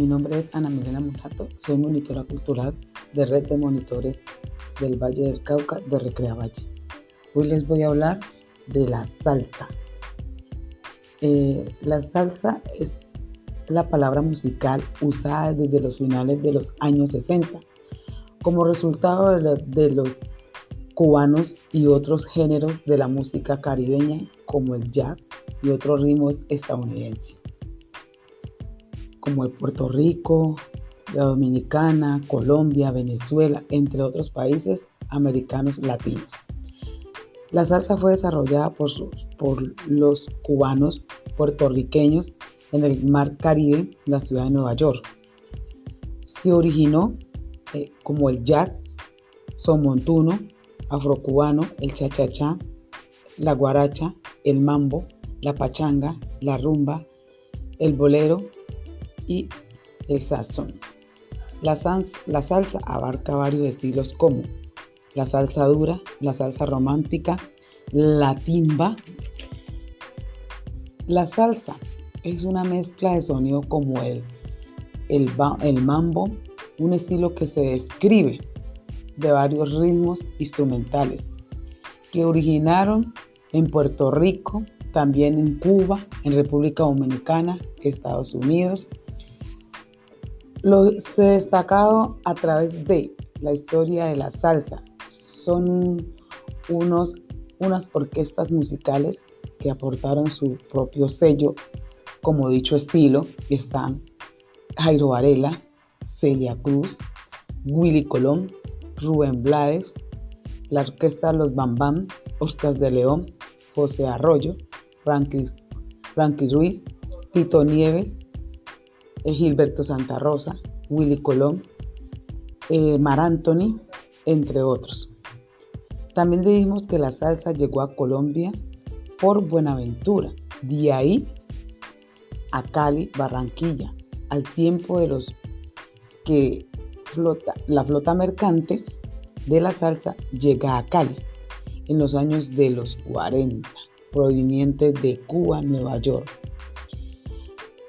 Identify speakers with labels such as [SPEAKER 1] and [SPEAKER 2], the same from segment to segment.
[SPEAKER 1] Mi nombre es Ana Milena Mulato, soy monitora cultural de Red de Monitores del Valle del Cauca de Recrea Valle. Hoy les voy a hablar de la salsa. Eh, la salsa es la palabra musical usada desde los finales de los años 60 como resultado de los cubanos y otros géneros de la música caribeña como el jazz y otros ritmos estadounidenses como el Puerto Rico, la Dominicana, Colombia, Venezuela, entre otros países americanos latinos. La salsa fue desarrollada por, por los cubanos puertorriqueños en el Mar Caribe, la ciudad de Nueva York. Se originó eh, como el jazz, son montuno, afrocubano, el cha-cha-cha, la guaracha, el mambo, la pachanga, la rumba, el bolero, y el sazón. La, la salsa abarca varios estilos como la salsa dura, la salsa romántica, la timba. La salsa es una mezcla de sonido como el, el, el mambo, un estilo que se describe de varios ritmos instrumentales que originaron en Puerto Rico, también en Cuba, en República Dominicana, Estados Unidos, lo, se destacado a través de la historia de la salsa. Son unos, unas orquestas musicales que aportaron su propio sello, como dicho estilo. Están Jairo Varela, Celia Cruz, Willy Colón, Rubén Blades, la orquesta Los Bambam, Oscar de León, José Arroyo, Frankie, Frankie Ruiz, Tito Nieves, Gilberto Santa Rosa, Willy Colón, eh, Mar Anthony, entre otros. También dijimos que la salsa llegó a Colombia por Buenaventura, de ahí a Cali, Barranquilla, al tiempo de los que flota, la flota mercante de la salsa llega a Cali en los años de los 40, proveniente de Cuba, Nueva York.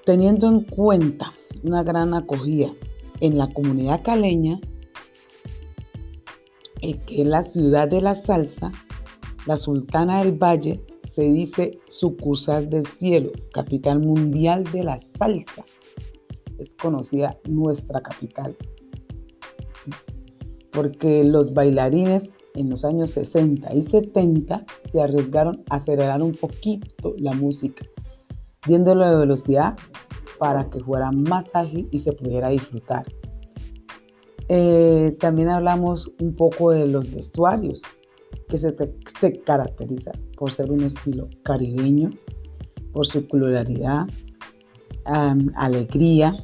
[SPEAKER 1] Teniendo en cuenta una gran acogida en la comunidad caleña, que es la ciudad de la salsa, la Sultana del Valle se dice sucursal del cielo, capital mundial de la salsa. Es conocida nuestra capital. Porque los bailarines en los años 60 y 70 se arriesgaron a acelerar un poquito la música diéndolo de velocidad para que fuera más ágil y se pudiera disfrutar. Eh, también hablamos un poco de los vestuarios, que se, se caracteriza por ser un estilo caribeño, por su pluralidad, alegría,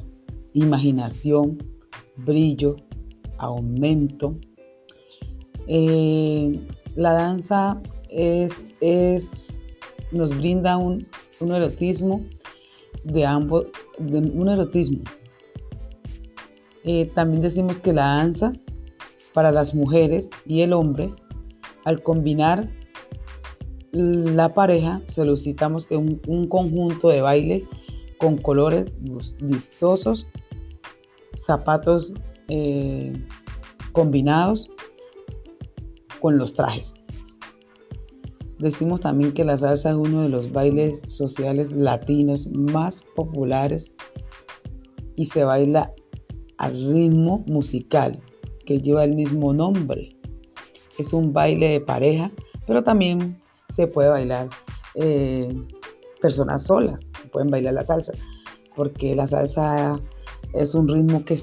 [SPEAKER 1] imaginación, brillo, aumento. Eh, la danza es, es, nos brinda un, un erotismo de ambos, un erotismo. Eh, también decimos que la danza para las mujeres y el hombre, al combinar la pareja, solicitamos que un, conjunto de baile con colores vistosos, zapatos eh, combinados con los trajes. Decimos también que la salsa es uno de los bailes sociales latinos más populares y se baila al ritmo musical que lleva el mismo nombre. Es un baile de pareja, pero también se puede bailar eh, personas solas, pueden bailar la salsa, porque la salsa es un ritmo que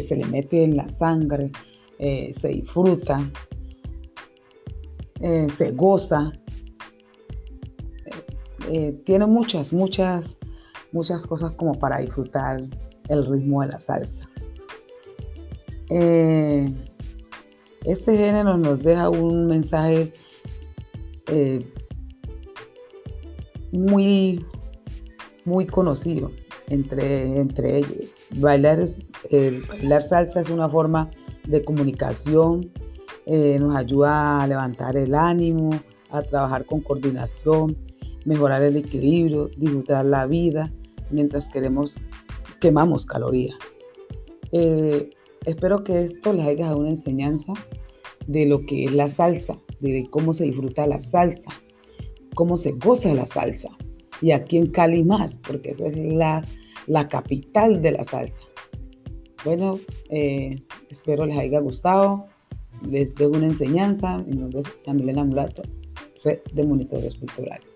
[SPEAKER 1] se, le mete en la sangre, eh, se disfruta, eh, se goza. Eh, tiene muchas, muchas, muchas cosas como para disfrutar el ritmo de la salsa. Eh, este género nos deja un mensaje muy, muy conocido entre, entre ellos. Bailar, bailar salsa es una forma de comunicación, eh, nos ayuda a levantar el ánimo, a trabajar con coordinación, mejorar el equilibrio, disfrutar la vida mientras queremos quemamos calorías. Eh, espero que esto les haya dado una enseñanza de lo que es la salsa, de cómo se disfruta la salsa, cómo se goza la salsa. Y aquí en Cali más, porque eso es la, capital de la salsa. Bueno, eh, espero les haya gustado. Les dejo una enseñanza. Mi nombre es Milena Mulato, red de monitores culturales.